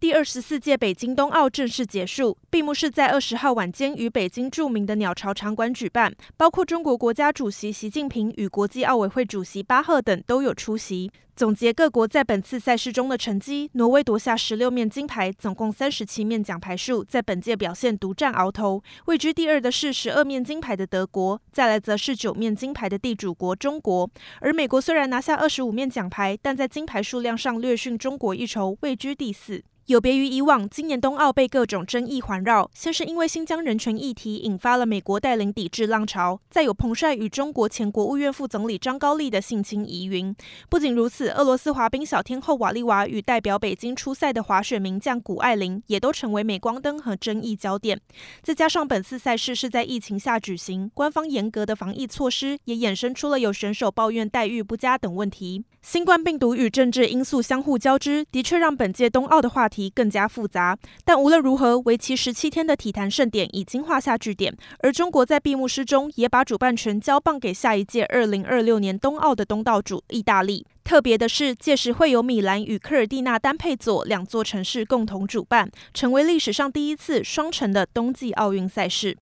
第二十四届北京冬奥正式结束，闭幕式在二十号晚间于北京著名的鸟巢场馆举办，包括中国国家主席习近平与国际奥委会主席巴赫等都有出席。总结各国在本次赛事中的成绩，挪威夺下十六面金牌，总共三十七面奖牌数，在本届表现独占鳌头。位居第二的是十二面金牌的德国，再来则是九面金牌的地主国中国。而美国虽然拿下二十五面奖牌，但在金牌数量上略逊中国一筹，位居第四。有别于以往，今年冬奥被各种争议环绕。先是因为新疆人权议题引发了美国带领抵制浪潮，再有彭帅与中国前国务院副总理张高丽的性侵疑云。不仅如此，俄罗斯滑冰小天后瓦利娃与代表北京出赛的滑雪名将谷爱凌也都成为镁光灯和争议焦点。再加上本次赛事是在疫情下举行，官方严格的防疫措施也衍生出了有选手抱怨待遇不佳等问题。新冠病毒与政治因素相互交织，的确让本届冬奥的话题更加复杂，但无论如何，为期十七天的体坛盛典已经画下句点。而中国在闭幕式中也把主办权交棒给下一届二零二六年冬奥的东道主意大利。特别的是，届时会有米兰与科尔蒂纳丹佩佐两座城市共同主办，成为历史上第一次双城的冬季奥运赛事。